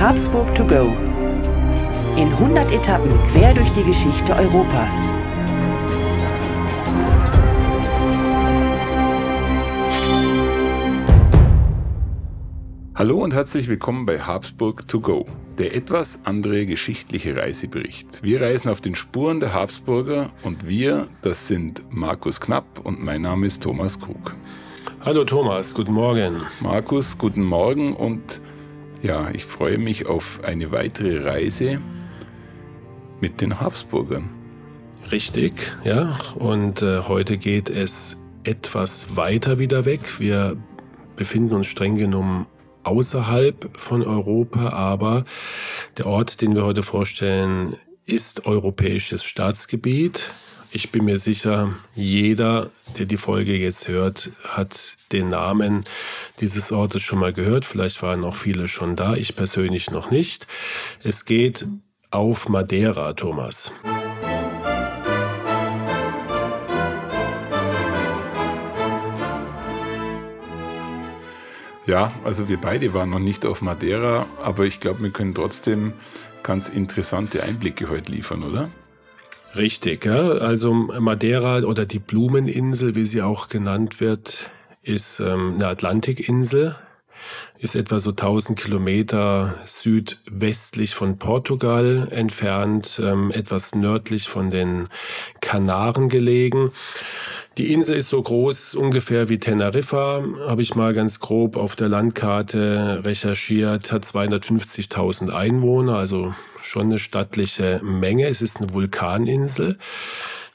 Habsburg to go. In 100 Etappen quer durch die Geschichte Europas. Hallo und herzlich willkommen bei Habsburg to go, der etwas andere geschichtliche Reisebericht. Wir reisen auf den Spuren der Habsburger und wir, das sind Markus Knapp und mein Name ist Thomas Krug. Hallo Thomas, guten Morgen. Markus, guten Morgen und ja, ich freue mich auf eine weitere Reise mit den Habsburgern. Richtig, ja. Und äh, heute geht es etwas weiter wieder weg. Wir befinden uns streng genommen außerhalb von Europa, aber der Ort, den wir heute vorstellen, ist europäisches Staatsgebiet. Ich bin mir sicher, jeder, der die Folge jetzt hört, hat den Namen dieses Ortes schon mal gehört. Vielleicht waren auch viele schon da, ich persönlich noch nicht. Es geht auf Madeira, Thomas. Ja, also wir beide waren noch nicht auf Madeira, aber ich glaube, wir können trotzdem ganz interessante Einblicke heute liefern, oder? Richtig, ja. Also Madeira oder die Blumeninsel, wie sie auch genannt wird, ist ähm, eine Atlantikinsel, ist etwa so 1000 Kilometer südwestlich von Portugal entfernt, ähm, etwas nördlich von den Kanaren gelegen. Die Insel ist so groß ungefähr wie Teneriffa, habe ich mal ganz grob auf der Landkarte recherchiert, hat 250.000 Einwohner, also schon eine stattliche Menge. Es ist eine Vulkaninsel.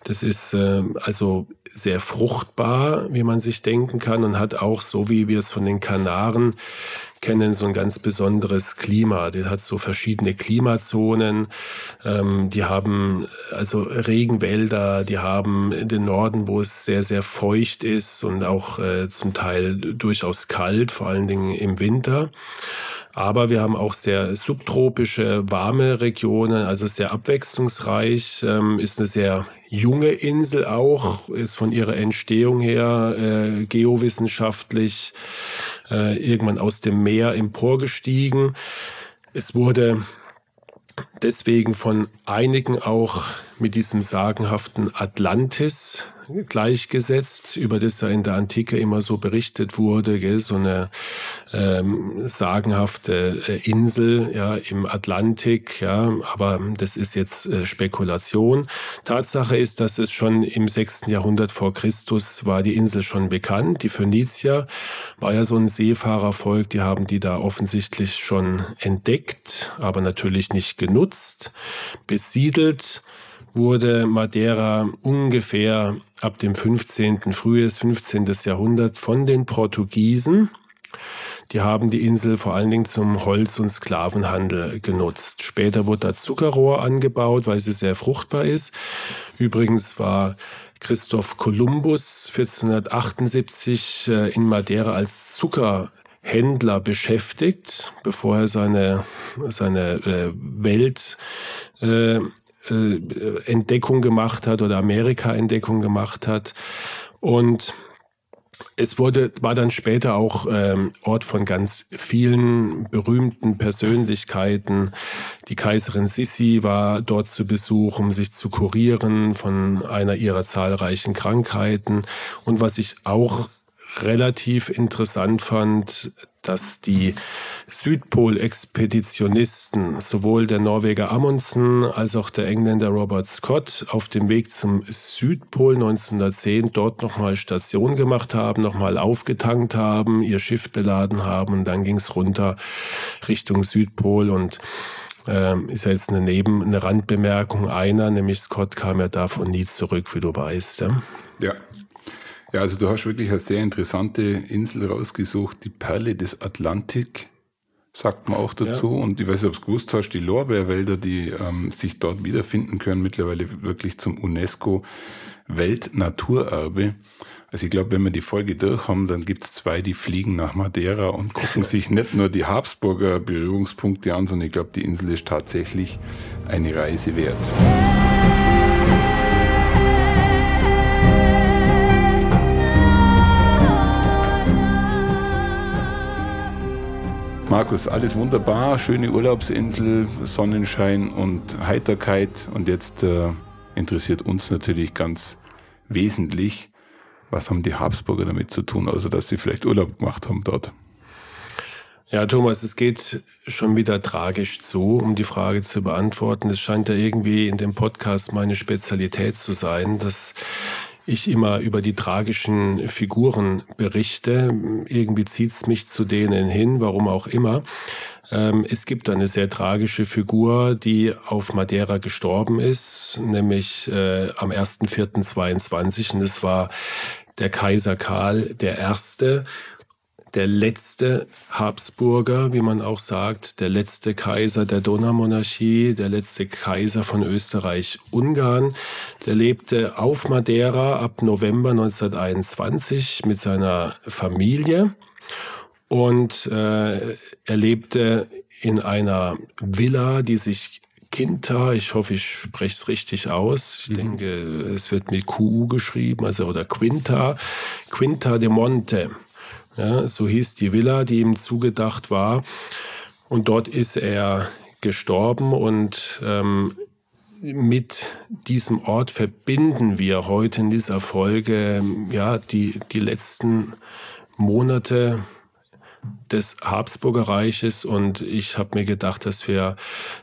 Das ist äh, also sehr fruchtbar, wie man sich denken kann, und hat auch, so wie wir es von den Kanaren kennen so ein ganz besonderes Klima. Die hat so verschiedene Klimazonen. Ähm, die haben also Regenwälder, die haben den Norden, wo es sehr, sehr feucht ist und auch äh, zum Teil durchaus kalt, vor allen Dingen im Winter. Aber wir haben auch sehr subtropische, warme Regionen, also sehr abwechslungsreich, ähm, ist eine sehr junge Insel auch, ist von ihrer Entstehung her äh, geowissenschaftlich äh, irgendwann aus dem Meer emporgestiegen. Es wurde deswegen von einigen auch mit diesem sagenhaften Atlantis gleichgesetzt, über das ja in der Antike immer so berichtet wurde, gell? so eine ähm, sagenhafte äh, Insel ja, im Atlantik, ja, aber das ist jetzt äh, Spekulation. Tatsache ist, dass es schon im 6. Jahrhundert vor Christus war die Insel schon bekannt. Die Phönizier war ja so ein Seefahrervolk, die haben die da offensichtlich schon entdeckt, aber natürlich nicht genutzt, besiedelt wurde Madeira ungefähr ab dem 15., frühes 15. Jahrhundert von den Portugiesen. Die haben die Insel vor allen Dingen zum Holz- und Sklavenhandel genutzt. Später wurde da Zuckerrohr angebaut, weil sie sehr fruchtbar ist. Übrigens war Christoph Kolumbus 1478 äh, in Madeira als Zuckerhändler beschäftigt, bevor er seine, seine äh, Welt äh, Entdeckung gemacht hat oder Amerika-Entdeckung gemacht hat. Und es wurde, war dann später auch ähm, Ort von ganz vielen berühmten Persönlichkeiten. Die Kaiserin Sissi war dort zu Besuch, um sich zu kurieren von einer ihrer zahlreichen Krankheiten. Und was ich auch relativ interessant fand, dass die Südpol-Expeditionisten, sowohl der Norweger Amundsen als auch der Engländer Robert Scott, auf dem Weg zum Südpol 1910 dort nochmal Station gemacht haben, nochmal aufgetankt haben, ihr Schiff beladen haben und dann ging es runter Richtung Südpol und ähm, ist ja jetzt eine Neben-, eine Randbemerkung. Einer, nämlich Scott, kam ja davon nie zurück, wie du weißt. Ja, ja ja, also du hast wirklich eine sehr interessante Insel rausgesucht, die Perle des Atlantik, sagt man auch dazu. Ja. Und ich weiß nicht, ob du es gewusst hast, die Lorbeerwälder, die ähm, sich dort wiederfinden können, mittlerweile wirklich zum UNESCO Weltnaturerbe. Also ich glaube, wenn wir die Folge durch haben, dann gibt es zwei, die fliegen nach Madeira und gucken sich nicht nur die Habsburger Berührungspunkte an, sondern ich glaube, die Insel ist tatsächlich eine Reise wert. Markus, alles wunderbar, schöne Urlaubsinsel, Sonnenschein und Heiterkeit. Und jetzt äh, interessiert uns natürlich ganz wesentlich, was haben die Habsburger damit zu tun, außer dass sie vielleicht Urlaub gemacht haben dort. Ja, Thomas, es geht schon wieder tragisch zu, um die Frage zu beantworten. Es scheint ja irgendwie in dem Podcast meine Spezialität zu sein, dass ich immer über die tragischen Figuren berichte. Irgendwie zieht es mich zu denen hin, warum auch immer. Ähm, es gibt eine sehr tragische Figur, die auf Madeira gestorben ist, nämlich äh, am 1.4.22. Und es war der Kaiser Karl I., der letzte Habsburger, wie man auch sagt, der letzte Kaiser der Donaumonarchie, der letzte Kaiser von Österreich-Ungarn. Der lebte auf Madeira ab November 1921 mit seiner Familie und äh, er lebte in einer Villa, die sich Quinta, ich hoffe, ich spreche es richtig aus. Ich mhm. denke, es wird mit QU geschrieben, also oder Quinta, Quinta de Monte. Ja, so hieß die Villa, die ihm zugedacht war. Und dort ist er gestorben und ähm, mit diesem Ort verbinden wir heute in dieser Folge ja die, die letzten Monate des Habsburger Reiches und ich habe mir gedacht, dass wir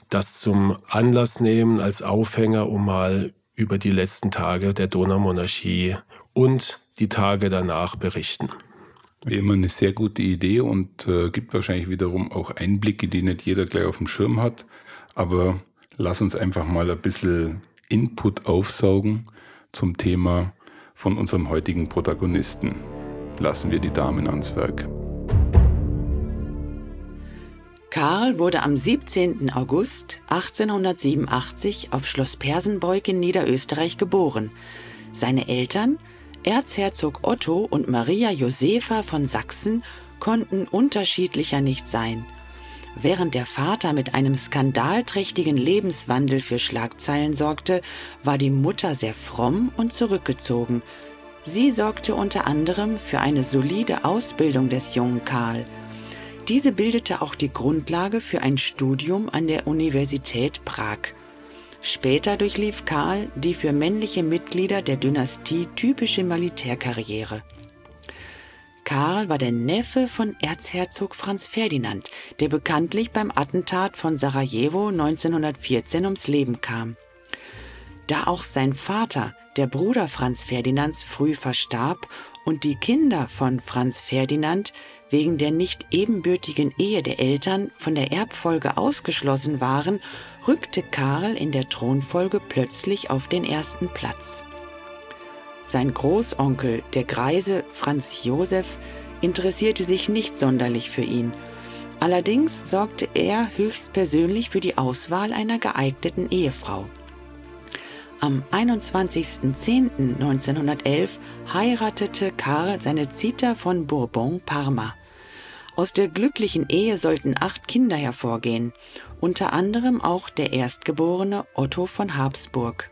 das zum Anlass nehmen als Aufhänger, um mal über die letzten Tage der Donaumonarchie und die Tage danach berichten. Wie immer eine sehr gute Idee und äh, gibt wahrscheinlich wiederum auch Einblicke, die nicht jeder gleich auf dem Schirm hat. Aber lass uns einfach mal ein bisschen Input aufsaugen zum Thema von unserem heutigen Protagonisten. Lassen wir die Damen ans Werk. Karl wurde am 17. August 1887 auf Schloss Persenbeug in Niederösterreich geboren. Seine Eltern Erzherzog Otto und Maria Josepha von Sachsen konnten unterschiedlicher nicht sein. Während der Vater mit einem skandalträchtigen Lebenswandel für Schlagzeilen sorgte, war die Mutter sehr fromm und zurückgezogen. Sie sorgte unter anderem für eine solide Ausbildung des jungen Karl. Diese bildete auch die Grundlage für ein Studium an der Universität Prag. Später durchlief Karl die für männliche Mitglieder der Dynastie typische Militärkarriere. Karl war der Neffe von Erzherzog Franz Ferdinand, der bekanntlich beim Attentat von Sarajevo 1914 ums Leben kam. Da auch sein Vater, der Bruder Franz Ferdinands, früh verstarb und die Kinder von Franz Ferdinand wegen der nicht ebenbürtigen Ehe der Eltern von der Erbfolge ausgeschlossen waren, rückte Karl in der Thronfolge plötzlich auf den ersten Platz. Sein Großonkel, der Greise Franz Josef, interessierte sich nicht sonderlich für ihn. Allerdings sorgte er höchstpersönlich für die Auswahl einer geeigneten Ehefrau. Am 21.10.1911 heiratete Karl seine Zita von Bourbon-Parma. Aus der glücklichen Ehe sollten acht Kinder hervorgehen, unter anderem auch der Erstgeborene Otto von Habsburg.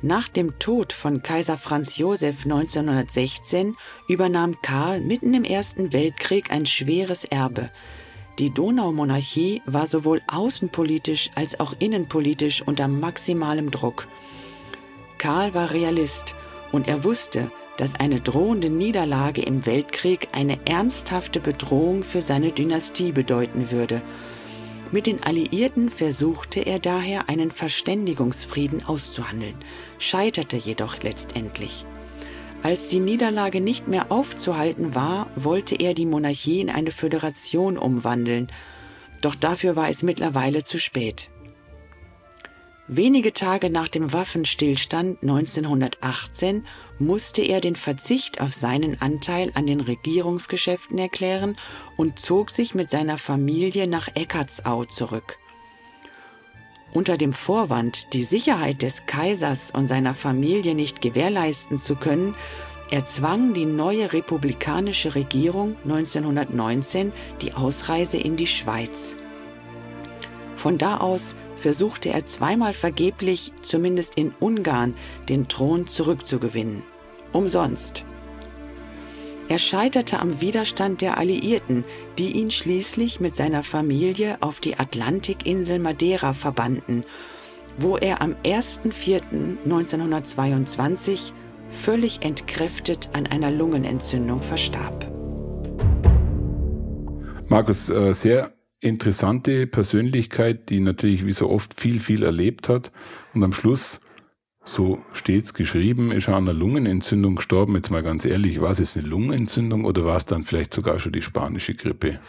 Nach dem Tod von Kaiser Franz Josef 1916 übernahm Karl mitten im Ersten Weltkrieg ein schweres Erbe. Die Donaumonarchie war sowohl außenpolitisch als auch innenpolitisch unter maximalem Druck. Karl war Realist und er wusste, dass eine drohende Niederlage im Weltkrieg eine ernsthafte Bedrohung für seine Dynastie bedeuten würde. Mit den Alliierten versuchte er daher einen Verständigungsfrieden auszuhandeln, scheiterte jedoch letztendlich. Als die Niederlage nicht mehr aufzuhalten war, wollte er die Monarchie in eine Föderation umwandeln, doch dafür war es mittlerweile zu spät. Wenige Tage nach dem Waffenstillstand 1918 musste er den Verzicht auf seinen Anteil an den Regierungsgeschäften erklären und zog sich mit seiner Familie nach Eckartsau zurück. Unter dem Vorwand, die Sicherheit des Kaisers und seiner Familie nicht gewährleisten zu können, erzwang die neue republikanische Regierung 1919 die Ausreise in die Schweiz. Von da aus versuchte er zweimal vergeblich, zumindest in Ungarn, den Thron zurückzugewinnen. Umsonst. Er scheiterte am Widerstand der Alliierten, die ihn schließlich mit seiner Familie auf die Atlantikinsel Madeira verbannten, wo er am 1.4.1922 völlig entkräftet an einer Lungenentzündung verstarb. Markus, äh, sehr interessante Persönlichkeit, die natürlich wie so oft viel, viel erlebt hat und am Schluss so steht's geschrieben, ist er an einer Lungenentzündung gestorben. Jetzt mal ganz ehrlich, war es jetzt eine Lungenentzündung oder war es dann vielleicht sogar schon die spanische Grippe?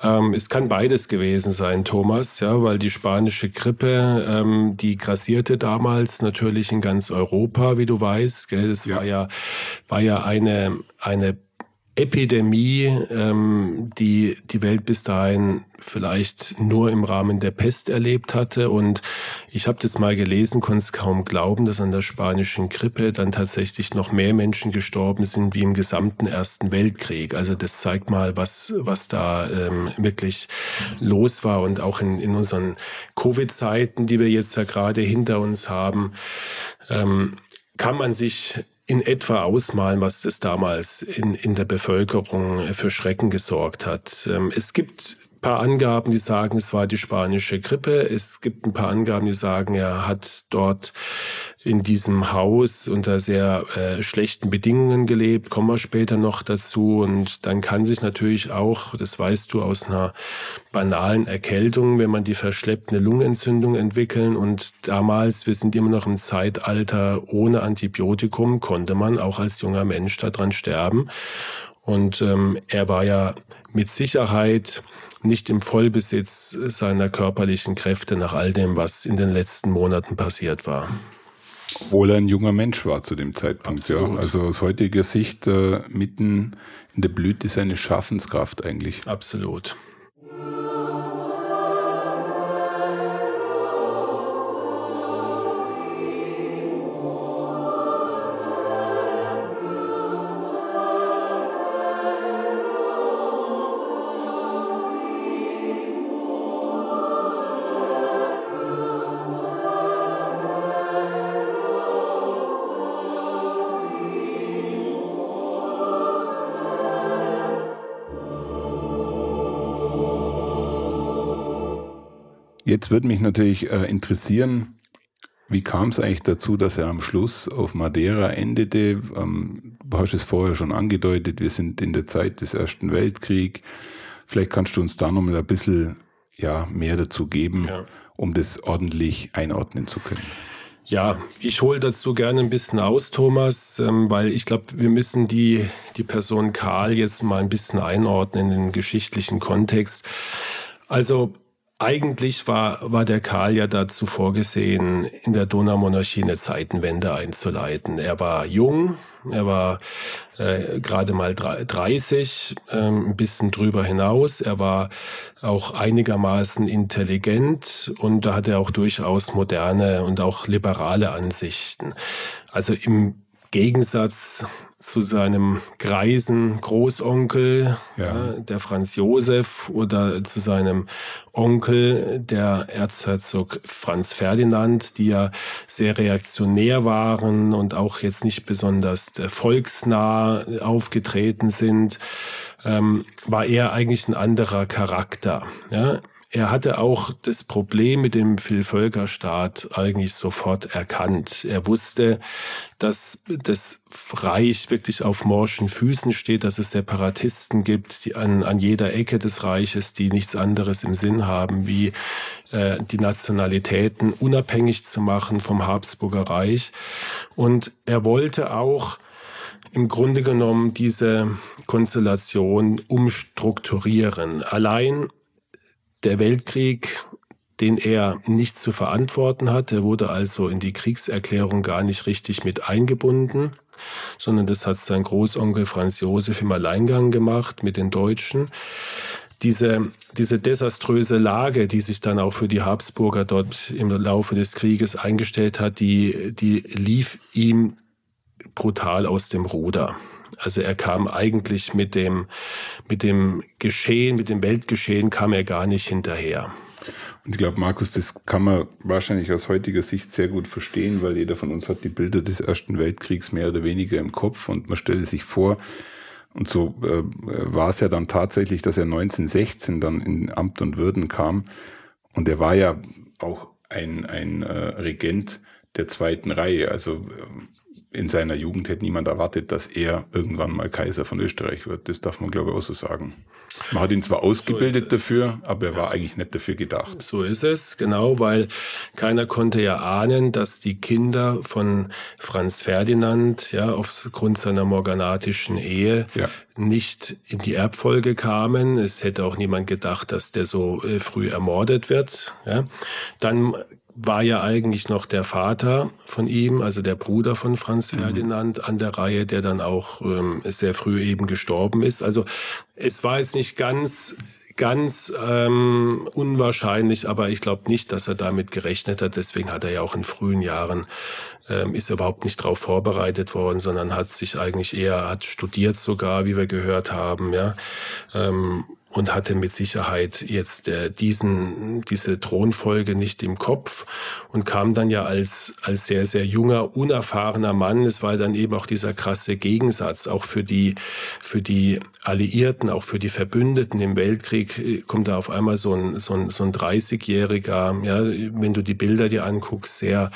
Ähm, es kann beides gewesen sein, Thomas, ja, weil die spanische Grippe, ähm, die grassierte damals natürlich in ganz Europa, wie du weißt. Gell? Das ja. war ja, war ja eine, eine Epidemie, ähm, die die Welt bis dahin vielleicht nur im Rahmen der Pest erlebt hatte. Und ich habe das mal gelesen, konnte es kaum glauben, dass an der spanischen Grippe dann tatsächlich noch mehr Menschen gestorben sind wie im gesamten Ersten Weltkrieg. Also das zeigt mal, was, was da ähm, wirklich los war. Und auch in, in unseren Covid-Zeiten, die wir jetzt ja gerade hinter uns haben, ähm, kann man sich in etwa ausmalen, was das damals in, in der Bevölkerung für Schrecken gesorgt hat. Ähm, es gibt paar Angaben, die sagen, es war die spanische Grippe. Es gibt ein paar Angaben, die sagen, er hat dort in diesem Haus unter sehr äh, schlechten Bedingungen gelebt. Kommen wir später noch dazu. Und dann kann sich natürlich auch, das weißt du, aus einer banalen Erkältung, wenn man die verschleppt, eine Lungenentzündung entwickeln. Und damals, wir sind immer noch im Zeitalter ohne Antibiotikum, konnte man auch als junger Mensch daran sterben. Und ähm, er war ja mit Sicherheit nicht im Vollbesitz seiner körperlichen Kräfte nach all dem, was in den letzten Monaten passiert war. Obwohl er ein junger Mensch war zu dem Zeitpunkt, Absolut. ja. Also aus heutiger Sicht äh, mitten in der Blüte seines Schaffenskraft eigentlich. Absolut. Jetzt würde mich natürlich äh, interessieren, wie kam es eigentlich dazu, dass er am Schluss auf Madeira endete? Ähm, du hast es vorher schon angedeutet, wir sind in der Zeit des Ersten Weltkriegs. Vielleicht kannst du uns da nochmal ein bisschen ja, mehr dazu geben, ja. um das ordentlich einordnen zu können. Ja, ich hole dazu gerne ein bisschen aus, Thomas, ähm, weil ich glaube, wir müssen die, die Person Karl jetzt mal ein bisschen einordnen in den geschichtlichen Kontext. Also eigentlich war, war der Karl ja dazu vorgesehen, in der Donaumonarchie eine Zeitenwende einzuleiten. Er war jung, er war äh, gerade mal 30, äh, ein bisschen drüber hinaus. Er war auch einigermaßen intelligent und da hat er auch durchaus moderne und auch liberale Ansichten. Also im Gegensatz zu seinem greisen Großonkel, ja. Der Franz Josef, oder zu seinem Onkel, der Erzherzog Franz Ferdinand, die ja sehr reaktionär waren und auch jetzt nicht besonders volksnah aufgetreten sind, ähm, war er eigentlich ein anderer Charakter. Ja? Er hatte auch das Problem mit dem Vielvölkerstaat eigentlich sofort erkannt. Er wusste, dass das Reich wirklich auf morschen Füßen steht, dass es Separatisten gibt, die an, an jeder Ecke des Reiches, die nichts anderes im Sinn haben, wie äh, die Nationalitäten unabhängig zu machen vom Habsburger Reich. Und er wollte auch im Grunde genommen diese Konstellation umstrukturieren. Allein der Weltkrieg, den er nicht zu verantworten hat. Er wurde also in die Kriegserklärung gar nicht richtig mit eingebunden, sondern das hat sein Großonkel Franz Josef im Alleingang gemacht mit den Deutschen. Diese, diese desaströse Lage, die sich dann auch für die Habsburger dort im Laufe des Krieges eingestellt hat, die, die lief ihm brutal aus dem Ruder. Also er kam eigentlich mit dem, mit dem Geschehen, mit dem Weltgeschehen kam er gar nicht hinterher. Und ich glaube, Markus, das kann man wahrscheinlich aus heutiger Sicht sehr gut verstehen, weil jeder von uns hat die Bilder des Ersten Weltkriegs mehr oder weniger im Kopf und man stellt sich vor, Und so äh, war es ja dann tatsächlich, dass er 1916 dann in Amt und Würden kam. Und er war ja auch ein, ein äh, Regent der zweiten Reihe. Also äh, in seiner Jugend hätte niemand erwartet, dass er irgendwann mal Kaiser von Österreich wird. Das darf man, glaube ich, auch so sagen. Man hat ihn zwar ausgebildet so dafür, aber er war eigentlich nicht dafür gedacht. So ist es, genau, weil keiner konnte ja ahnen, dass die Kinder von Franz Ferdinand, ja, aufgrund seiner morganatischen Ehe, ja. nicht in die Erbfolge kamen. Es hätte auch niemand gedacht, dass der so äh, früh ermordet wird. Ja. Dann war ja eigentlich noch der Vater von ihm, also der Bruder von Franz mhm. Ferdinand, mhm. an der Reihe, der dann auch ähm, sehr früh eben gestorben ist. Also es war jetzt nicht ganz ganz ähm, unwahrscheinlich, aber ich glaube nicht, dass er damit gerechnet hat. Deswegen hat er ja auch in frühen Jahren ähm, ist er überhaupt nicht darauf vorbereitet worden, sondern hat sich eigentlich eher hat studiert sogar, wie wir gehört haben, ja. Ähm, und hatte mit Sicherheit jetzt äh, diesen, diese Thronfolge nicht im Kopf und kam dann ja als, als sehr, sehr junger, unerfahrener Mann. Es war dann eben auch dieser krasse Gegensatz, auch für die, für die Alliierten, auch für die Verbündeten im Weltkrieg, äh, kommt da auf einmal so ein, so ein, so ein 30-Jähriger, ja, wenn du die Bilder dir anguckst, sehr,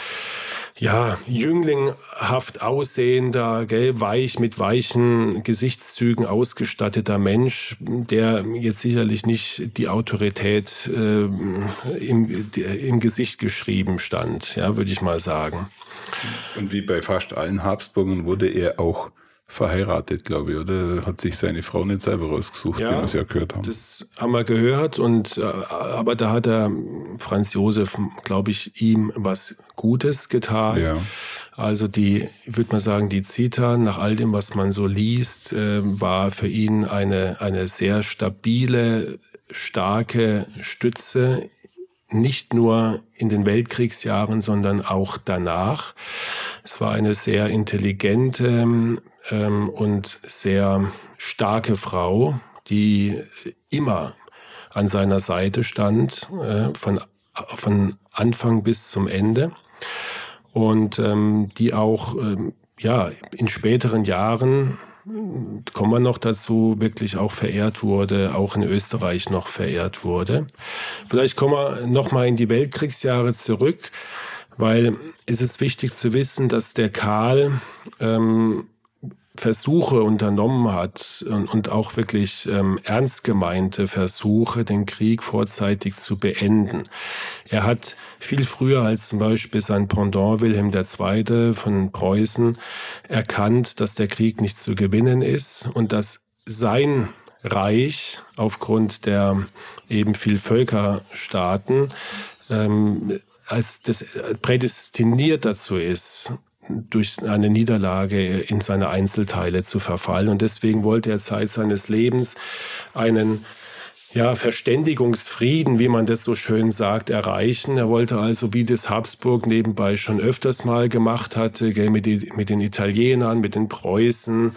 ja, jünglinghaft aussehender, gell, weich mit weichen Gesichtszügen ausgestatteter Mensch, der jetzt sicherlich nicht die Autorität äh, im, im Gesicht geschrieben stand, ja, würde ich mal sagen. Und wie bei fast allen Habsburgern wurde er auch verheiratet, glaube ich, oder? Hat sich seine Frau nicht selber rausgesucht, ja, wie wir es ja gehört haben. Das haben wir gehört, und, äh, aber da hat er Franz Josef, glaube ich, ihm was Gutes getan. Ja. Also die, ich würde mal sagen, die Zita, nach all dem, was man so liest, äh, war für ihn eine, eine sehr stabile, starke Stütze nicht nur in den Weltkriegsjahren, sondern auch danach. Es war eine sehr intelligente, ähm, und sehr starke Frau, die immer an seiner Seite stand, äh, von, von Anfang bis zum Ende. Und ähm, die auch ähm, ja, in späteren Jahren, kommen wir noch dazu, wirklich auch verehrt wurde, auch in Österreich noch verehrt wurde. Vielleicht kommen wir nochmal in die Weltkriegsjahre zurück, weil es ist wichtig zu wissen, dass der Karl ähm, Versuche unternommen hat und, auch wirklich ähm, ernst gemeinte Versuche, den Krieg vorzeitig zu beenden. Er hat viel früher als zum Beispiel sein Pendant Wilhelm II. von Preußen erkannt, dass der Krieg nicht zu gewinnen ist und dass sein Reich aufgrund der eben viel Völkerstaaten ähm, als das prädestiniert dazu ist, durch eine Niederlage in seine Einzelteile zu verfallen. Und deswegen wollte er Zeit seines Lebens einen ja, Verständigungsfrieden, wie man das so schön sagt, erreichen. Er wollte also, wie das Habsburg nebenbei schon öfters mal gemacht hatte, mit, den Italienern, mit den Preußen,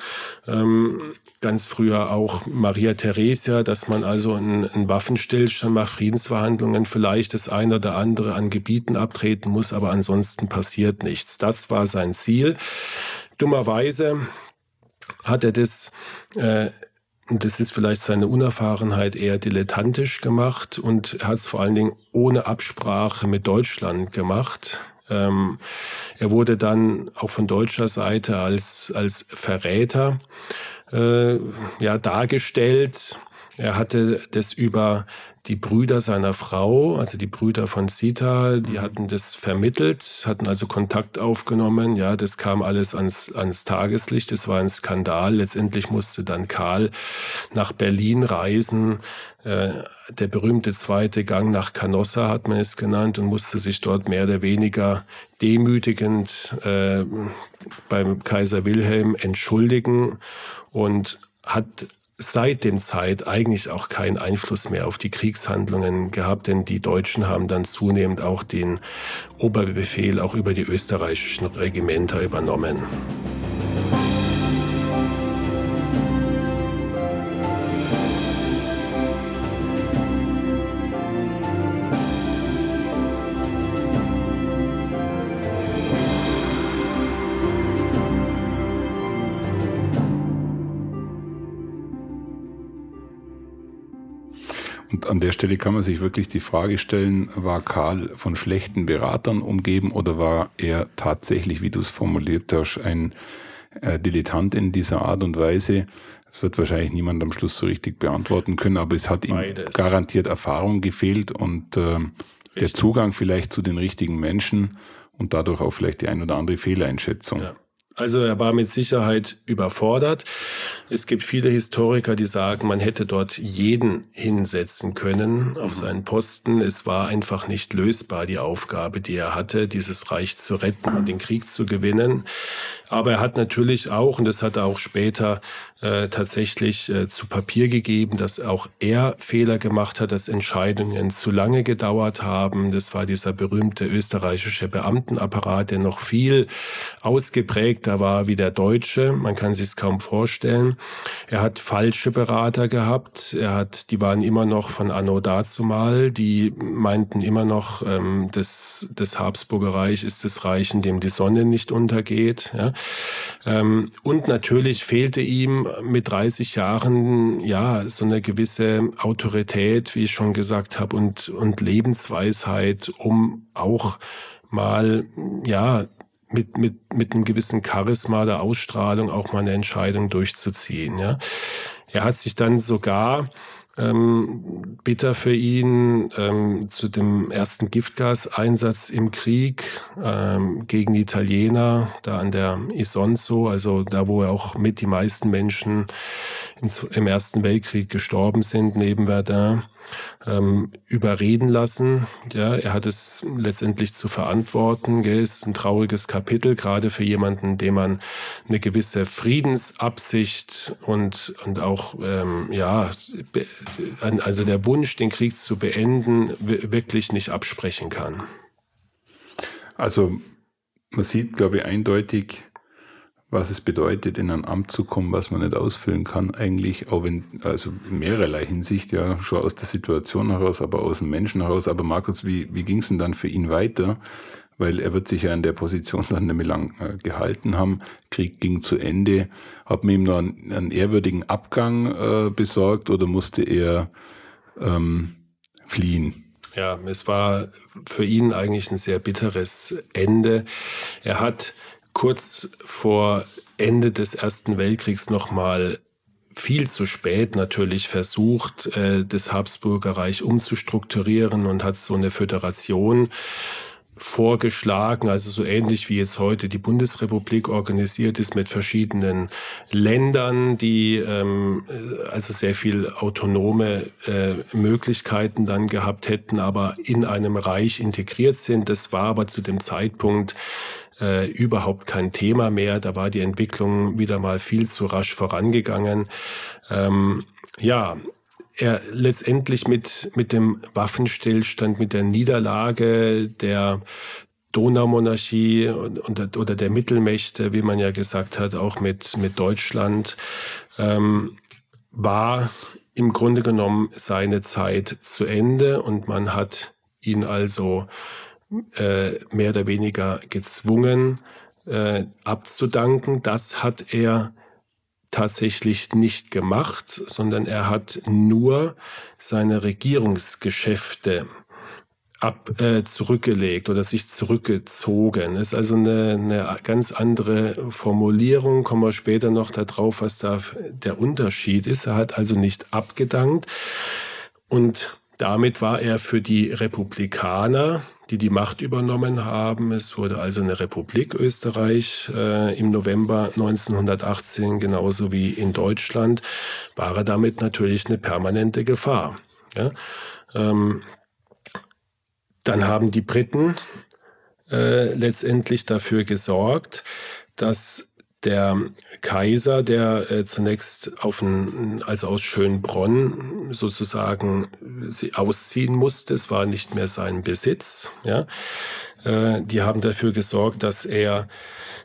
ähm, ganz früher auch Maria Theresia, dass man also einen, Waffenstillstand macht, Friedensverhandlungen, vielleicht das eine oder andere an Gebieten abtreten muss, aber ansonsten passiert nichts. Das war sein Ziel. Dummerweise hat er das äh, und das ist vielleicht seine Unerfahrenheit eher dilettantisch gemacht und hat es vor allen Dingen ohne Absprache mit Deutschland gemacht. Ähm, er wurde dann auch von deutscher Seite als, als Verräter äh, ja, dargestellt. Er hatte das über die Brüder seiner Frau, also die Brüder von Sita, die mhm. hatten das vermittelt, hatten also Kontakt aufgenommen. Ja, das kam alles ans, ans Tageslicht. Das war ein Skandal. Letztendlich musste dann Karl nach Berlin reisen. Äh, der berühmte zweite Gang nach Canossa hat man es genannt und musste sich dort mehr oder weniger demütigend äh, beim Kaiser Wilhelm entschuldigen und hat seit dem Zeit eigentlich auch keinen Einfluss mehr auf die Kriegshandlungen gehabt, denn die Deutschen haben dann zunehmend auch den Oberbefehl auch über die österreichischen Regimenter übernommen. Und an der Stelle kann man sich wirklich die Frage stellen, war Karl von schlechten Beratern umgeben oder war er tatsächlich, wie du es formuliert hast, ein äh, Dilettant in dieser Art und Weise? Das wird wahrscheinlich niemand am Schluss so richtig beantworten können, aber es hat ihm Beides. garantiert Erfahrung gefehlt und äh, der Zugang vielleicht zu den richtigen Menschen und dadurch auch vielleicht die ein oder andere Fehleinschätzung. Ja. Also er war mit Sicherheit überfordert. Es gibt viele Historiker, die sagen, man hätte dort jeden hinsetzen können auf mhm. seinen Posten. Es war einfach nicht lösbar, die Aufgabe, die er hatte, dieses Reich zu retten und den Krieg zu gewinnen. Aber er hat natürlich auch, und das hat er auch später äh, tatsächlich äh, zu Papier gegeben, dass auch er Fehler gemacht hat, dass Entscheidungen zu lange gedauert haben. Das war dieser berühmte österreichische Beamtenapparat, der noch viel ausgeprägter war wie der deutsche. Man kann sich es kaum vorstellen. Er hat falsche Berater gehabt. Er hat, die waren immer noch von Anno dazumal. Die meinten immer noch, ähm, das, das Habsburger Reich ist das Reich, in dem die Sonne nicht untergeht. Ja. Ähm, und natürlich fehlte ihm mit 30 Jahren ja so eine gewisse Autorität, wie ich schon gesagt habe, und, und Lebensweisheit, um auch mal ja mit, mit, mit einem gewissen Charisma der Ausstrahlung auch mal eine Entscheidung durchzuziehen. Ja. Er hat sich dann sogar ähm, bitter für ihn ähm, zu dem ersten Giftgaseinsatz im Krieg ähm, gegen die Italiener, da an der Isonzo, also da, wo auch mit die meisten Menschen im, im Ersten Weltkrieg gestorben sind, neben Verdun ähm, überreden lassen. Ja, er hat es letztendlich zu verantworten. Gell? Ist ein trauriges Kapitel, gerade für jemanden, dem man eine gewisse Friedensabsicht und, und auch, ähm, ja, also der Wunsch, den Krieg zu beenden, wirklich nicht absprechen kann. Also man sieht, glaube ich, eindeutig, was es bedeutet, in ein Amt zu kommen, was man nicht ausfüllen kann, eigentlich, auch wenn, also in mehrerlei Hinsicht, ja, schon aus der Situation heraus, aber aus dem Menschen heraus. Aber Markus, wie, wie ging es denn dann für ihn weiter? Weil er wird sich ja in der Position dann mehr lang äh, gehalten haben. Krieg ging zu Ende. Hat man ihm noch einen, einen ehrwürdigen Abgang äh, besorgt oder musste er ähm, fliehen? Ja, es war für ihn eigentlich ein sehr bitteres Ende. Er hat kurz vor Ende des Ersten Weltkriegs nochmal viel zu spät natürlich versucht, äh, das Habsburger Reich umzustrukturieren und hat so eine Föderation vorgeschlagen, also so ähnlich wie jetzt heute die Bundesrepublik organisiert ist mit verschiedenen Ländern, die ähm, also sehr viel autonome äh, Möglichkeiten dann gehabt hätten, aber in einem Reich integriert sind. Das war aber zu dem Zeitpunkt äh, überhaupt kein Thema mehr. Da war die Entwicklung wieder mal viel zu rasch vorangegangen. Ähm, ja, er letztendlich mit, mit dem Waffenstillstand, mit der Niederlage der Donaumonarchie und, oder der Mittelmächte, wie man ja gesagt hat, auch mit, mit Deutschland, ähm, war im Grunde genommen seine Zeit zu Ende und man hat ihn also äh, mehr oder weniger gezwungen äh, abzudanken. Das hat er tatsächlich nicht gemacht, sondern er hat nur seine Regierungsgeschäfte ab, äh, zurückgelegt oder sich zurückgezogen. Das ist also eine, eine ganz andere Formulierung. Kommen wir später noch darauf, was da der Unterschied ist. Er hat also nicht abgedankt und damit war er für die Republikaner die die Macht übernommen haben. Es wurde also eine Republik Österreich äh, im November 1918, genauso wie in Deutschland, war er damit natürlich eine permanente Gefahr. Ja? Ähm, dann haben die Briten äh, letztendlich dafür gesorgt, dass der Kaiser, der äh, zunächst auf ein, also aus Schönbronn sozusagen ausziehen musste, es war nicht mehr sein Besitz, ja, äh, die haben dafür gesorgt, dass er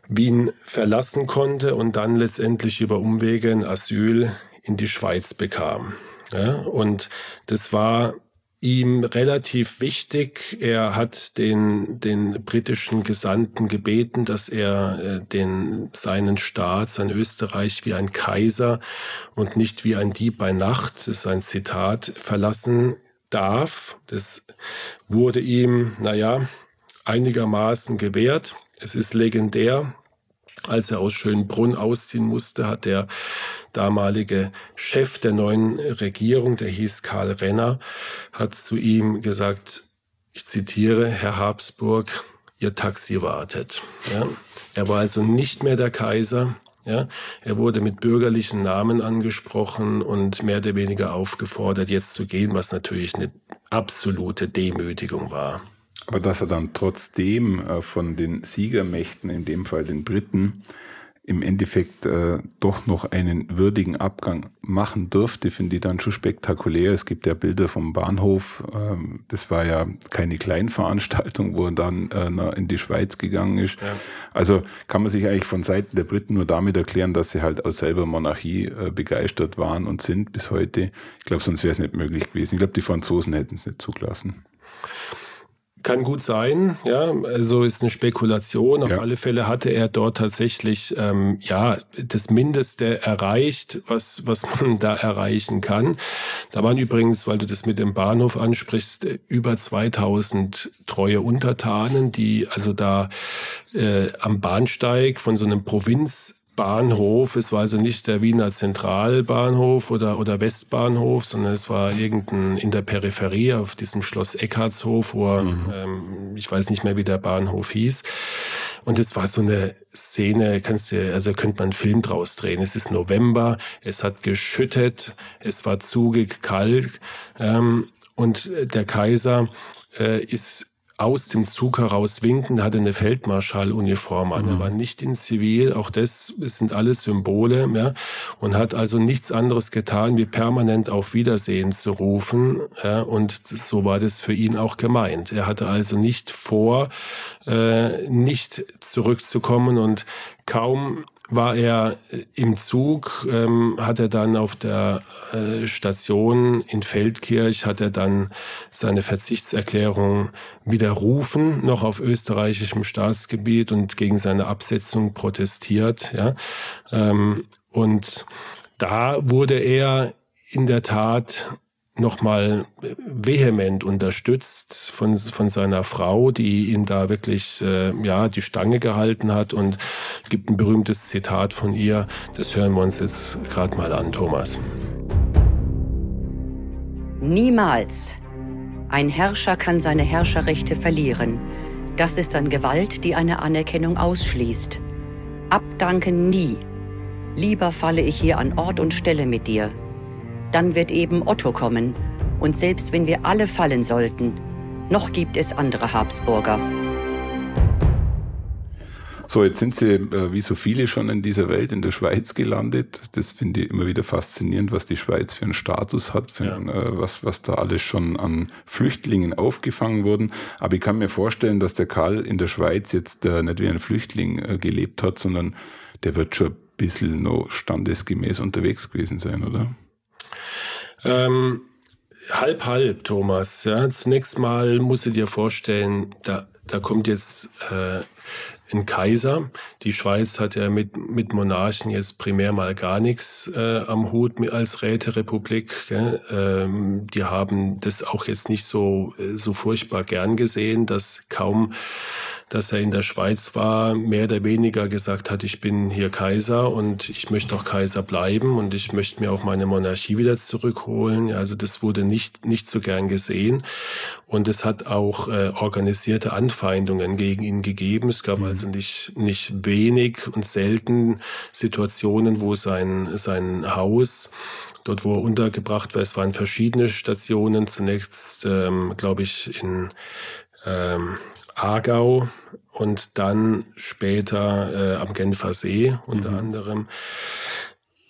Wien verlassen konnte und dann letztendlich über Umwege ein Asyl in die Schweiz bekam. Ja, und das war ihm relativ wichtig. Er hat den, den britischen Gesandten gebeten, dass er äh, den, seinen Staat, sein Österreich wie ein Kaiser und nicht wie ein Dieb bei Nacht, das ist ein Zitat, verlassen darf. Das wurde ihm, naja, einigermaßen gewährt. Es ist legendär. Als er aus Schönbrunn ausziehen musste, hat der damalige Chef der neuen Regierung, der hieß Karl Renner, hat zu ihm gesagt, ich zitiere, Herr Habsburg, Ihr Taxi wartet. Ja. Er war also nicht mehr der Kaiser. Ja. Er wurde mit bürgerlichen Namen angesprochen und mehr oder weniger aufgefordert, jetzt zu gehen, was natürlich eine absolute Demütigung war. Aber dass er dann trotzdem äh, von den Siegermächten, in dem Fall den Briten, im Endeffekt äh, doch noch einen würdigen Abgang machen durfte, finde ich dann schon spektakulär. Es gibt ja Bilder vom Bahnhof. Ähm, das war ja keine Kleinveranstaltung, wo er dann äh, in die Schweiz gegangen ist. Ja. Also kann man sich eigentlich von Seiten der Briten nur damit erklären, dass sie halt aus selber Monarchie äh, begeistert waren und sind bis heute. Ich glaube, sonst wäre es nicht möglich gewesen. Ich glaube, die Franzosen hätten es nicht zugelassen. Kann gut sein, ja. Also ist eine Spekulation. Auf ja. alle Fälle hatte er dort tatsächlich ähm, ja das Mindeste erreicht, was was man da erreichen kann. Da waren übrigens, weil du das mit dem Bahnhof ansprichst, über 2000 treue Untertanen, die also da äh, am Bahnsteig von so einem Provinz Bahnhof. Es war also nicht der Wiener Zentralbahnhof oder, oder Westbahnhof, sondern es war irgendein in der Peripherie auf diesem Schloss Eckhartshof, wo mhm. ähm, ich weiß nicht mehr, wie der Bahnhof hieß. Und es war so eine Szene, kannst du, also könnte man einen Film draus drehen. Es ist November, es hat geschüttet, es war zugig kalt ähm, und der Kaiser äh, ist aus dem Zug heraus winken, hatte eine Feldmarschalluniform an. Mhm. Er war nicht in Zivil, auch das, das sind alles Symbole, ja, und hat also nichts anderes getan, wie permanent auf Wiedersehen zu rufen. Ja, und so war das für ihn auch gemeint. Er hatte also nicht vor, äh, nicht zurückzukommen und kaum war er äh, im Zug, ähm, hat er dann auf der äh, Station in Feldkirch, hat er dann seine Verzichtserklärung widerrufen, noch auf österreichischem Staatsgebiet und gegen seine Absetzung protestiert. Ja? Ähm, und da wurde er in der Tat nochmal vehement unterstützt von, von seiner Frau, die ihn da wirklich äh, ja, die Stange gehalten hat und gibt ein berühmtes Zitat von ihr. Das hören wir uns jetzt gerade mal an, Thomas. Niemals. Ein Herrscher kann seine Herrscherrechte verlieren. Das ist dann Gewalt, die eine Anerkennung ausschließt. Abdanken nie. Lieber falle ich hier an Ort und Stelle mit dir, dann wird eben Otto kommen. Und selbst wenn wir alle fallen sollten, noch gibt es andere Habsburger. So, jetzt sind Sie äh, wie so viele schon in dieser Welt in der Schweiz gelandet. Das finde ich immer wieder faszinierend, was die Schweiz für einen Status hat, für ja. ein, äh, was, was da alles schon an Flüchtlingen aufgefangen wurden. Aber ich kann mir vorstellen, dass der Karl in der Schweiz jetzt äh, nicht wie ein Flüchtling gelebt hat, sondern der wird schon ein bisschen noch standesgemäß unterwegs gewesen sein, oder? Ähm, halb, halb, Thomas. Ja. Zunächst mal musst du dir vorstellen, da, da kommt jetzt äh, ein Kaiser. Die Schweiz hat ja mit, mit Monarchen jetzt primär mal gar nichts äh, am Hut als Räterepublik. Ähm, die haben das auch jetzt nicht so, so furchtbar gern gesehen, dass kaum dass er in der Schweiz war, mehr oder weniger gesagt hat, ich bin hier Kaiser und ich möchte auch Kaiser bleiben und ich möchte mir auch meine Monarchie wieder zurückholen. Also das wurde nicht, nicht so gern gesehen. Und es hat auch äh, organisierte Anfeindungen gegen ihn gegeben. Es gab mhm. also nicht, nicht wenig und selten Situationen, wo sein, sein Haus dort wo er untergebracht war. Es waren verschiedene Stationen. Zunächst, ähm, glaube ich, in ähm, Aargau und dann später äh, am Genfer See unter mhm. anderem.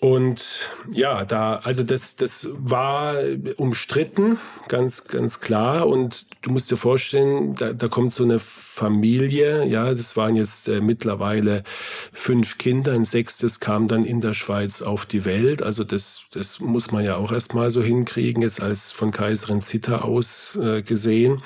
Und ja, da, also das, das war umstritten, ganz, ganz klar. Und du musst dir vorstellen, da, da kommt so eine Familie, ja, das waren jetzt äh, mittlerweile fünf Kinder, ein sechstes kam dann in der Schweiz auf die Welt. Also das, das muss man ja auch erstmal so hinkriegen, jetzt als von Kaiserin Zita aus äh, gesehen.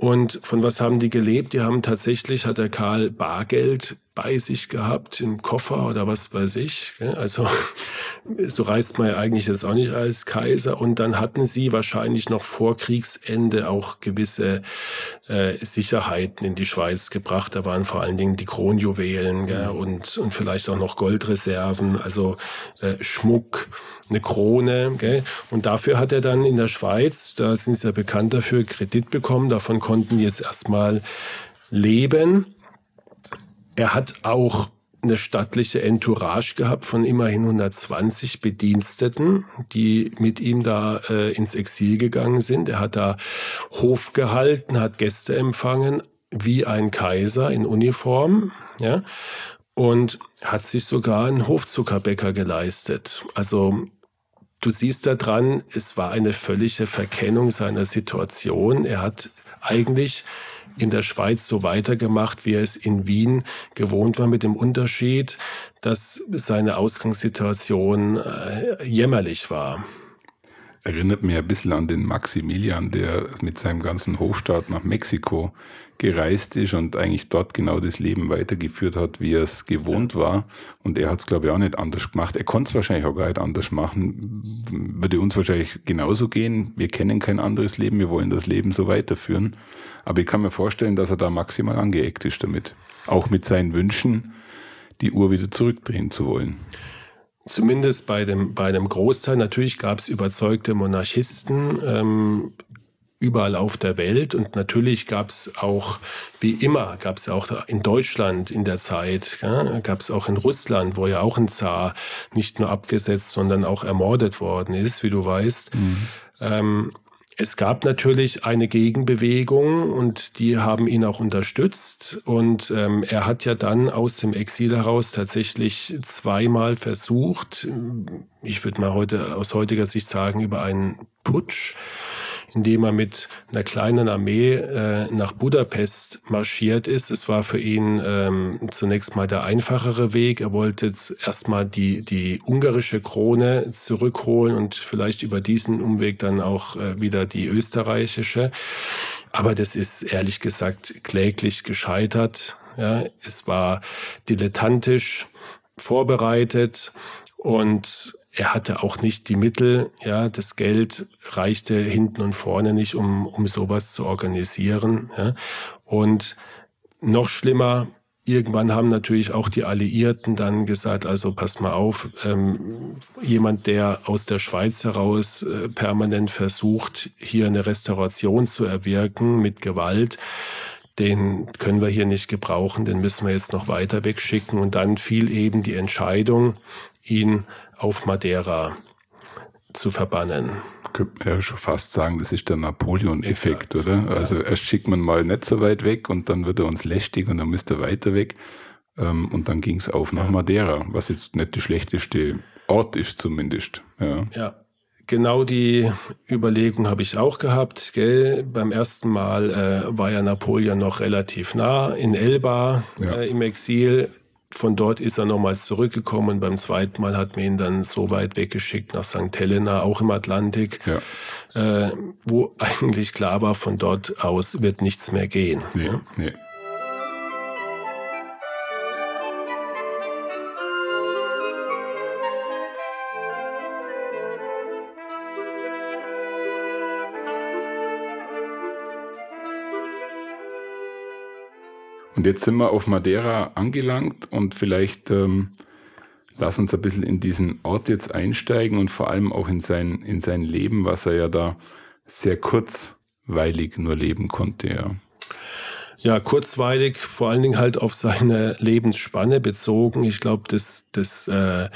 Und von was haben die gelebt? Die haben tatsächlich, hat der Karl Bargeld bei sich gehabt im Koffer oder was weiß ich. Also so reist man ja eigentlich jetzt auch nicht als Kaiser. Und dann hatten sie wahrscheinlich noch vor Kriegsende auch gewisse äh, Sicherheiten in die Schweiz gebracht. Da waren vor allen Dingen die Kronjuwelen gell? Mhm. Und, und vielleicht auch noch Goldreserven, also äh, Schmuck, eine Krone. Gell? Und dafür hat er dann in der Schweiz, da sind sie ja bekannt dafür, Kredit bekommen. Davon konnten die jetzt erstmal leben. Er hat auch eine stattliche Entourage gehabt von immerhin 120 Bediensteten, die mit ihm da äh, ins Exil gegangen sind. Er hat da Hof gehalten, hat Gäste empfangen, wie ein Kaiser in Uniform, ja, und hat sich sogar einen Hofzuckerbäcker geleistet. Also du siehst da dran, es war eine völlige Verkennung seiner Situation. Er hat eigentlich in der Schweiz so weitergemacht, wie er es in Wien gewohnt war, mit dem Unterschied, dass seine Ausgangssituation äh, jämmerlich war. Erinnert mir ein bisschen an den Maximilian, der mit seinem ganzen Hofstaat nach Mexiko gereist ist und eigentlich dort genau das Leben weitergeführt hat, wie er es gewohnt war. Und er hat es, glaube ich, auch nicht anders gemacht. Er konnte es wahrscheinlich auch gar nicht anders machen. Würde uns wahrscheinlich genauso gehen. Wir kennen kein anderes Leben, wir wollen das Leben so weiterführen. Aber ich kann mir vorstellen, dass er da maximal angeeckt ist damit. Auch mit seinen Wünschen, die Uhr wieder zurückdrehen zu wollen. Zumindest bei dem, bei dem Großteil. Natürlich gab es überzeugte Monarchisten. Ähm, überall auf der Welt. Und natürlich gab es auch, wie immer, gab es auch in Deutschland in der Zeit, ja, gab es auch in Russland, wo ja auch ein Zar nicht nur abgesetzt, sondern auch ermordet worden ist, wie du weißt. Mhm. Ähm, es gab natürlich eine Gegenbewegung und die haben ihn auch unterstützt. Und ähm, er hat ja dann aus dem Exil heraus tatsächlich zweimal versucht, ich würde mal heute aus heutiger Sicht sagen, über einen Putsch indem er mit einer kleinen Armee äh, nach Budapest marschiert ist. Es war für ihn ähm, zunächst mal der einfachere Weg. Er wollte erstmal die, die ungarische Krone zurückholen und vielleicht über diesen Umweg dann auch äh, wieder die österreichische. Aber das ist ehrlich gesagt kläglich gescheitert. Ja, es war dilettantisch vorbereitet und er hatte auch nicht die Mittel, ja, das Geld reichte hinten und vorne nicht, um, um sowas zu organisieren. Ja. Und noch schlimmer, irgendwann haben natürlich auch die Alliierten dann gesagt, also pass mal auf, ähm, jemand, der aus der Schweiz heraus äh, permanent versucht, hier eine Restauration zu erwirken mit Gewalt, den können wir hier nicht gebrauchen, den müssen wir jetzt noch weiter wegschicken. Und dann fiel eben die Entscheidung, ihn auf Madeira zu verbannen. Könnte man ja schon fast sagen, das ist der Napoleon-Effekt, oder? Ja. Also erst schickt man mal nicht so weit weg und dann wird er uns lästig und dann müsste er weiter weg. Ähm, und dann ging es auf nach Madeira, was jetzt nicht der schlechteste Ort ist zumindest. Ja. ja. Genau die Überlegung habe ich auch gehabt. Gell? Beim ersten Mal äh, war ja Napoleon noch relativ nah in Elba ja. äh, im Exil. Von dort ist er nochmals zurückgekommen. Beim zweiten Mal hat man ihn dann so weit weggeschickt nach St. Helena, auch im Atlantik, ja. äh, wo eigentlich klar war, von dort aus wird nichts mehr gehen. Nee, ja? nee. Und jetzt sind wir auf Madeira angelangt und vielleicht ähm, lass uns ein bisschen in diesen Ort jetzt einsteigen und vor allem auch in sein, in sein Leben, was er ja da sehr kurzweilig nur leben konnte, ja. Ja, kurzweilig, vor allen Dingen halt auf seine Lebensspanne bezogen. Ich glaube, das, das äh,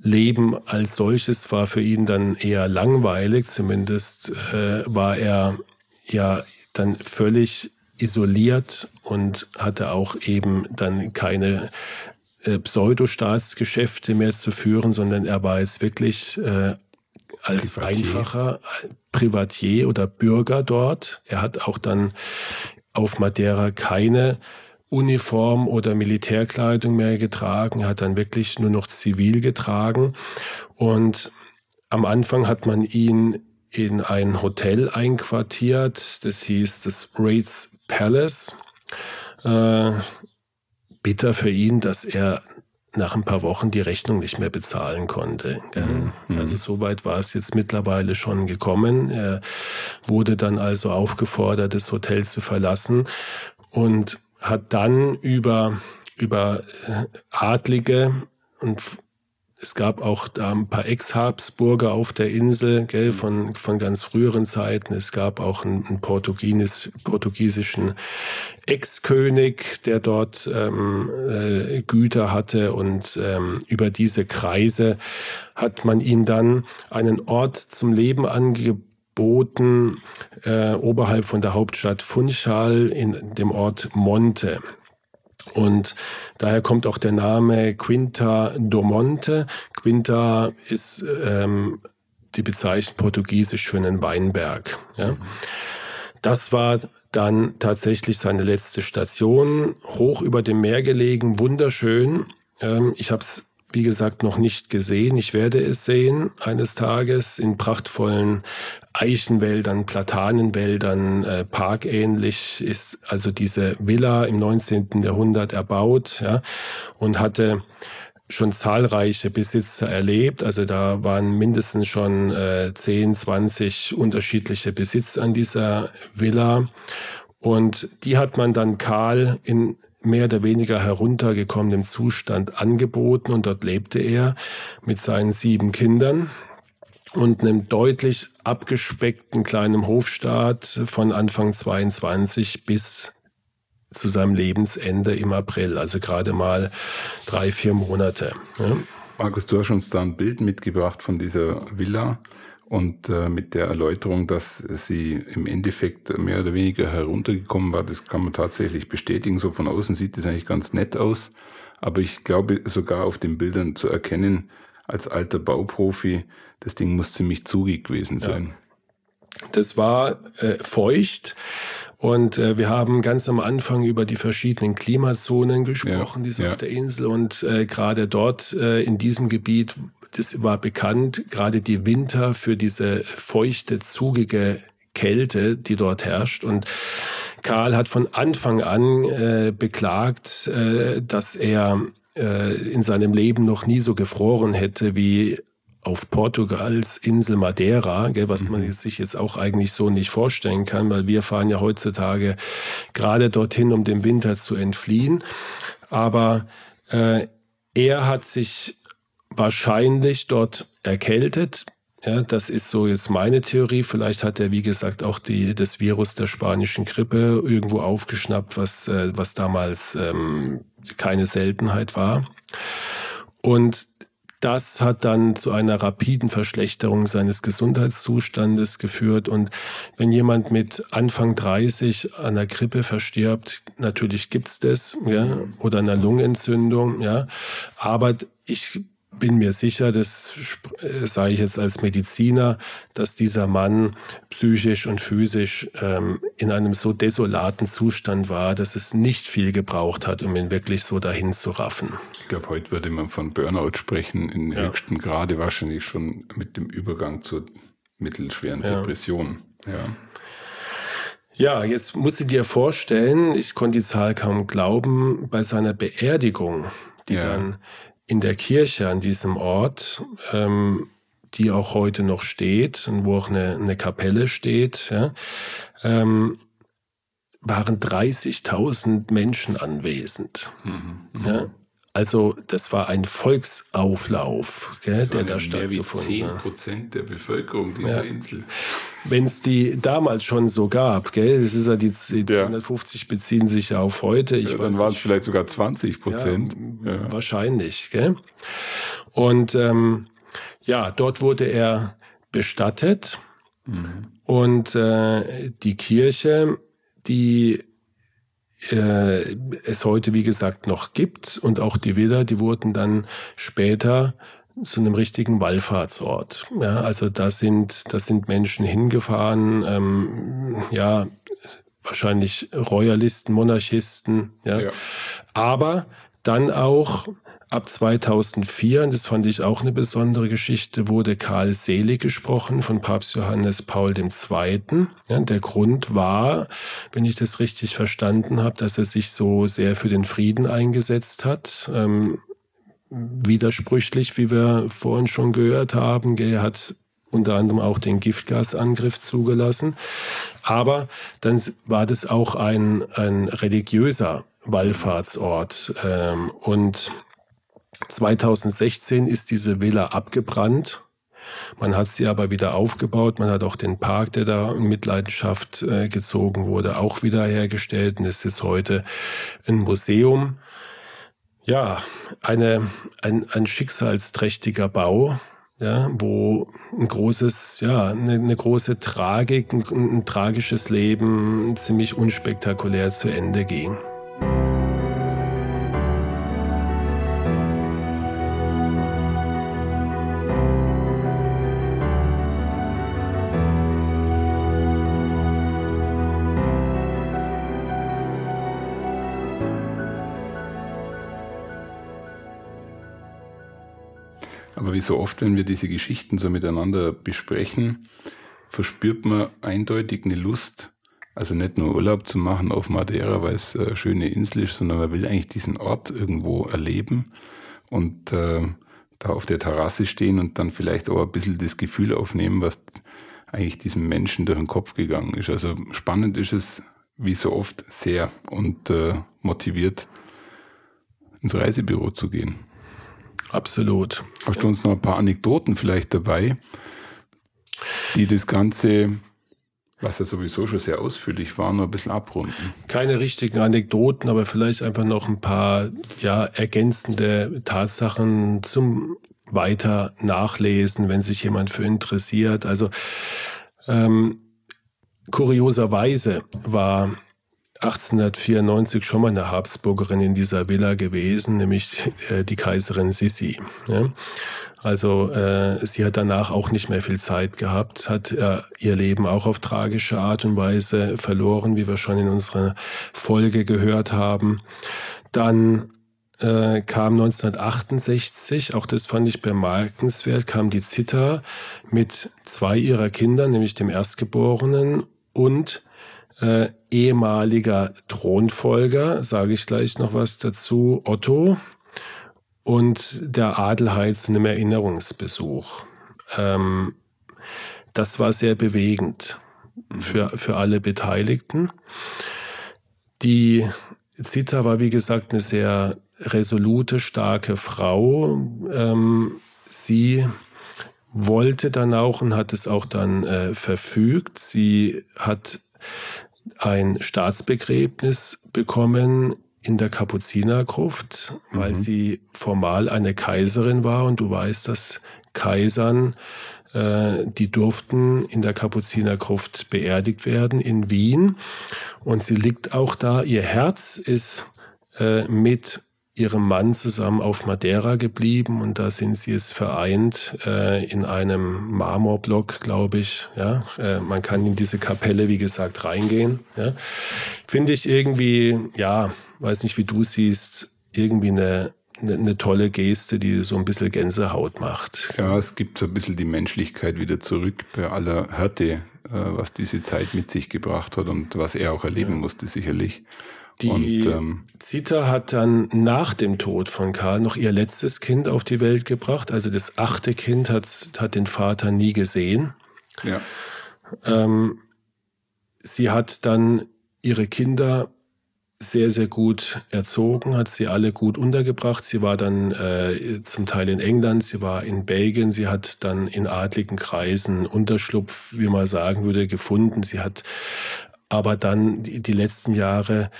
Leben als solches war für ihn dann eher langweilig. Zumindest äh, war er ja dann völlig isoliert und hatte auch eben dann keine äh, Pseudostaatsgeschäfte mehr zu führen, sondern er war jetzt wirklich äh, als Privatier. einfacher Privatier oder Bürger dort. Er hat auch dann auf Madeira keine Uniform oder Militärkleidung mehr getragen. Er hat dann wirklich nur noch zivil getragen. Und am Anfang hat man ihn in ein Hotel einquartiert. Das hieß das Rates Palace. Äh, bitter für ihn, dass er nach ein paar Wochen die Rechnung nicht mehr bezahlen konnte. Mhm. Also so weit war es jetzt mittlerweile schon gekommen. Er wurde dann also aufgefordert, das Hotel zu verlassen und hat dann über, über äh, Adlige und es gab auch da ein paar Ex-Habsburger auf der Insel, gell, von, von ganz früheren Zeiten. Es gab auch einen, einen Portugies, portugiesischen Ex-König, der dort ähm, äh, Güter hatte. Und ähm, über diese Kreise hat man ihm dann einen Ort zum Leben angeboten, äh, oberhalb von der Hauptstadt Funchal in dem Ort Monte. Und daher kommt auch der Name Quinta do Monte. Quinta ist ähm, die Bezeichnung portugiesisch für einen Weinberg. Ja. Das war dann tatsächlich seine letzte Station, hoch über dem Meer gelegen, wunderschön. Ähm, ich habe es wie gesagt, noch nicht gesehen. Ich werde es sehen eines Tages in prachtvollen Eichenwäldern, Platanenwäldern, äh, parkähnlich ist also diese Villa im 19. Jahrhundert erbaut ja, und hatte schon zahlreiche Besitzer erlebt. Also da waren mindestens schon äh, 10, 20 unterschiedliche Besitzer an dieser Villa. Und die hat man dann Karl in mehr oder weniger heruntergekommenem Zustand angeboten und dort lebte er mit seinen sieben Kindern und einem deutlich abgespeckten kleinen Hofstaat von Anfang 22 bis zu seinem Lebensende im April, also gerade mal drei, vier Monate. Ja. Markus, du hast uns da ein Bild mitgebracht von dieser Villa und äh, mit der Erläuterung, dass sie im Endeffekt mehr oder weniger heruntergekommen war, das kann man tatsächlich bestätigen. So von außen sieht das eigentlich ganz nett aus, aber ich glaube sogar auf den Bildern zu erkennen, als alter Bauprofi, das Ding muss ziemlich zugig gewesen sein. Ja. Das war äh, feucht. Und äh, wir haben ganz am Anfang über die verschiedenen Klimazonen gesprochen, ja, die es ja. auf der Insel. Und äh, gerade dort äh, in diesem Gebiet das war bekannt, gerade die Winter für diese feuchte, zugige Kälte, die dort herrscht. Und Karl hat von Anfang an äh, beklagt, äh, dass er äh, in seinem Leben noch nie so gefroren hätte wie auf Portugals Insel Madeira, gell, was man mhm. sich jetzt auch eigentlich so nicht vorstellen kann, weil wir fahren ja heutzutage gerade dorthin, um dem Winter zu entfliehen. Aber äh, er hat sich wahrscheinlich dort erkältet. Ja, das ist so jetzt meine Theorie. Vielleicht hat er, wie gesagt, auch die, das Virus der spanischen Grippe irgendwo aufgeschnappt, was, äh, was damals ähm, keine Seltenheit war. Und das hat dann zu einer rapiden Verschlechterung seines Gesundheitszustandes geführt. Und wenn jemand mit Anfang 30 an der Grippe verstirbt, natürlich gibt's das, ja, oder einer Lungenentzündung, ja. Aber ich bin mir sicher, das äh, sage ich jetzt als Mediziner, dass dieser Mann psychisch und physisch ähm, in einem so desolaten Zustand war, dass es nicht viel gebraucht hat, um ihn wirklich so dahin zu raffen. Ich glaube, heute würde man von Burnout sprechen, in ja. höchsten Grade wahrscheinlich schon mit dem Übergang zur mittelschweren ja. Depression. Ja. Ja, jetzt musst du dir vorstellen, ich konnte die Zahl kaum glauben, bei seiner Beerdigung, die ja. dann in der Kirche an diesem Ort, ähm, die auch heute noch steht und wo auch eine, eine Kapelle steht, ja, ähm, waren 30.000 Menschen anwesend. Mhm, mhm, ja. Also das war ein Volksauflauf, gell, der da stattgefunden hat. 10 Prozent der Bevölkerung dieser ja. Insel. Wenn es die damals schon so gab, gell, das ist ja die, die ja. 250 beziehen sich ja auf heute. Ich ja, dann waren es vielleicht sogar 20 Prozent. Ja, Wahrscheinlich, gell. Und ähm, ja, dort wurde er bestattet mhm. und äh, die Kirche, die äh, es heute, wie gesagt, noch gibt. Und auch die Villa, die wurden dann später zu einem richtigen Wallfahrtsort. Ja, also da sind, da sind Menschen hingefahren, ähm, ja, wahrscheinlich Royalisten, Monarchisten, ja. ja. Aber dann auch Ab 2004, und das fand ich auch eine besondere Geschichte, wurde Karl Selig gesprochen von Papst Johannes Paul II. Ja, der Grund war, wenn ich das richtig verstanden habe, dass er sich so sehr für den Frieden eingesetzt hat. Ähm, widersprüchlich, wie wir vorhin schon gehört haben. Er hat unter anderem auch den Giftgasangriff zugelassen. Aber dann war das auch ein, ein religiöser Wallfahrtsort. Ähm, und 2016 ist diese Villa abgebrannt. Man hat sie aber wieder aufgebaut. Man hat auch den Park, der da in Mitleidenschaft äh, gezogen wurde, auch wieder hergestellt. Und es ist heute ein Museum. Ja, eine, ein, ein schicksalsträchtiger Bau, ja, wo ein großes, ja, eine, eine große Tragik, ein, ein tragisches Leben ziemlich unspektakulär zu Ende ging. Aber wie so oft, wenn wir diese Geschichten so miteinander besprechen, verspürt man eindeutig eine Lust, also nicht nur Urlaub zu machen auf Madeira, weil es eine schöne Insel ist, sondern man will eigentlich diesen Ort irgendwo erleben und äh, da auf der Terrasse stehen und dann vielleicht auch ein bisschen das Gefühl aufnehmen, was eigentlich diesem Menschen durch den Kopf gegangen ist. Also spannend ist es, wie so oft, sehr und äh, motiviert, ins Reisebüro zu gehen. Absolut. Hast du uns noch ein paar Anekdoten vielleicht dabei, die das Ganze, was ja sowieso schon sehr ausführlich war, noch ein bisschen abrunden? Keine richtigen Anekdoten, aber vielleicht einfach noch ein paar ja, ergänzende Tatsachen zum weiter nachlesen, wenn sich jemand für interessiert. Also ähm, kurioserweise war 1894 schon mal eine Habsburgerin in dieser Villa gewesen, nämlich äh, die Kaiserin Sissi. Also äh, sie hat danach auch nicht mehr viel Zeit gehabt, hat äh, ihr Leben auch auf tragische Art und Weise verloren, wie wir schon in unserer Folge gehört haben. Dann äh, kam 1968, auch das fand ich bemerkenswert, kam die Zita mit zwei ihrer Kinder, nämlich dem Erstgeborenen und äh, ehemaliger Thronfolger, sage ich gleich noch was dazu, Otto, und der Adelheid zu einem Erinnerungsbesuch. Ähm, das war sehr bewegend für, für alle Beteiligten. Die Zita war, wie gesagt, eine sehr resolute, starke Frau. Ähm, sie wollte dann auch und hat es auch dann äh, verfügt. Sie hat ein Staatsbegräbnis bekommen in der Kapuzinergruft, weil mhm. sie formal eine Kaiserin war und du weißt, dass Kaisern, äh, die durften in der Kapuzinergruft beerdigt werden in Wien und sie liegt auch da. Ihr Herz ist äh, mit ihrem Mann zusammen auf Madeira geblieben und da sind sie es vereint äh, in einem Marmorblock, glaube ich. Ja, äh, man kann in diese Kapelle, wie gesagt, reingehen. Ja. Finde ich irgendwie, ja, weiß nicht, wie du siehst, irgendwie eine, eine, eine, tolle Geste, die so ein bisschen Gänsehaut macht. Ja, es gibt so ein bisschen die Menschlichkeit wieder zurück bei aller Härte, äh, was diese Zeit mit sich gebracht hat und was er auch erleben ja. musste, sicherlich. Die und, ähm, Zita hat dann nach dem Tod von Karl noch ihr letztes Kind auf die Welt gebracht. Also das achte Kind hat, hat den Vater nie gesehen. Ja. Ähm, sie hat dann ihre Kinder sehr, sehr gut erzogen, hat sie alle gut untergebracht. Sie war dann äh, zum Teil in England, sie war in Belgien, sie hat dann in adligen Kreisen Unterschlupf, wie man sagen würde, gefunden. Sie hat aber dann die, die letzten Jahre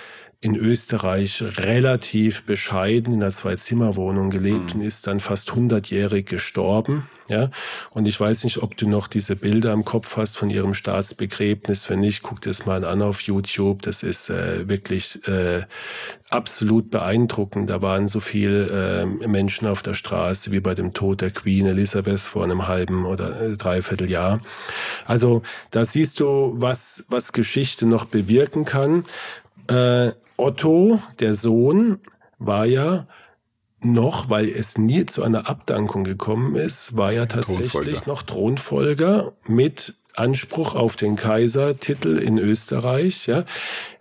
in Österreich relativ bescheiden in einer Zwei-Zimmer-Wohnung gelebt mhm. und ist dann fast 100-jährig gestorben. Ja, und ich weiß nicht, ob du noch diese Bilder im Kopf hast von ihrem Staatsbegräbnis. Wenn nicht, guck dir das mal an auf YouTube. Das ist äh, wirklich äh, absolut beeindruckend. Da waren so viele äh, Menschen auf der Straße wie bei dem Tod der Queen Elizabeth vor einem halben oder äh, dreiviertel Jahr. Also da siehst du, was, was Geschichte noch bewirken kann. Äh, Otto, der Sohn, war ja noch, weil es nie zu einer Abdankung gekommen ist, war ja tatsächlich Thronfolger. noch Thronfolger mit Anspruch auf den Kaisertitel in Österreich. Ja.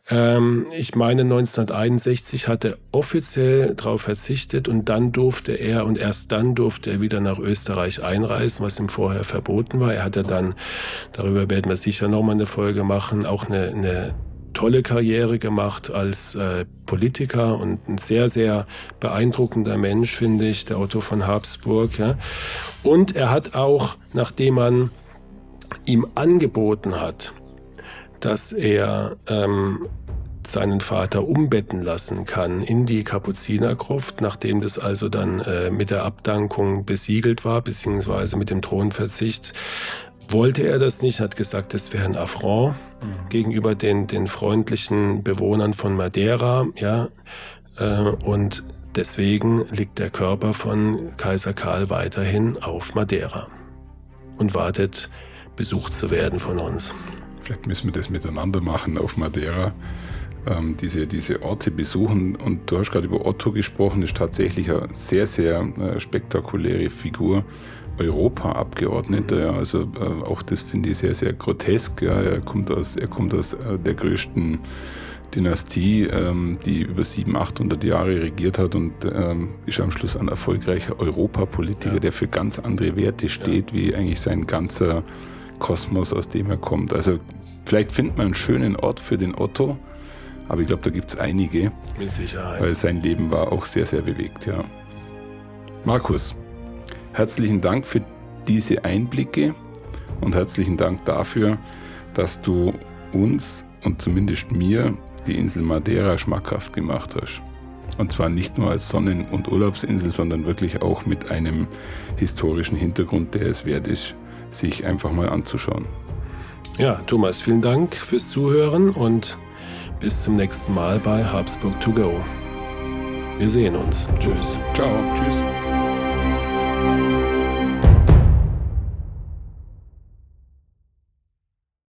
Ähm, ich meine, 1961 hat er offiziell darauf verzichtet und dann durfte er und erst dann durfte er wieder nach Österreich einreisen, was ihm vorher verboten war. Er hatte dann, darüber werden wir sicher nochmal eine Folge machen, auch eine, eine tolle Karriere gemacht als äh, Politiker und ein sehr, sehr beeindruckender Mensch, finde ich, der Otto von Habsburg. Ja. Und er hat auch, nachdem man ihm angeboten hat, dass er ähm, seinen Vater umbetten lassen kann in die Kapuzinergruft, nachdem das also dann äh, mit der Abdankung besiegelt war, beziehungsweise mit dem Thronverzicht, wollte er das nicht, hat gesagt, das wäre ein Affront mhm. gegenüber den, den freundlichen Bewohnern von Madeira, ja, äh, und deswegen liegt der Körper von Kaiser Karl weiterhin auf Madeira und wartet, besucht zu werden von uns. Vielleicht müssen wir das miteinander machen auf Madeira. Ähm, diese, diese Orte besuchen. Und du hast gerade über Otto gesprochen, ist tatsächlich eine sehr, sehr äh, spektakuläre Figur. Europaabgeordneter. Ja, also äh, auch das finde ich sehr, sehr grotesk. Ja. Er kommt aus, er kommt aus äh, der größten Dynastie, ähm, die über 700, 800 Jahre regiert hat und ähm, ist am Schluss ein erfolgreicher Europapolitiker, ja. der für ganz andere Werte steht, wie eigentlich sein ganzer Kosmos, aus dem er kommt. Also vielleicht findet man einen schönen Ort für den Otto, aber ich glaube, da gibt es einige. Mit Sicherheit. Weil sein Leben war auch sehr, sehr bewegt, ja. Markus, Herzlichen Dank für diese Einblicke und herzlichen Dank dafür, dass du uns und zumindest mir die Insel Madeira schmackhaft gemacht hast. Und zwar nicht nur als Sonnen- und Urlaubsinsel, sondern wirklich auch mit einem historischen Hintergrund, der es wert ist, sich einfach mal anzuschauen. Ja, Thomas, vielen Dank fürs Zuhören und bis zum nächsten Mal bei Habsburg to go. Wir sehen uns. Tschüss. Ciao. Tschüss.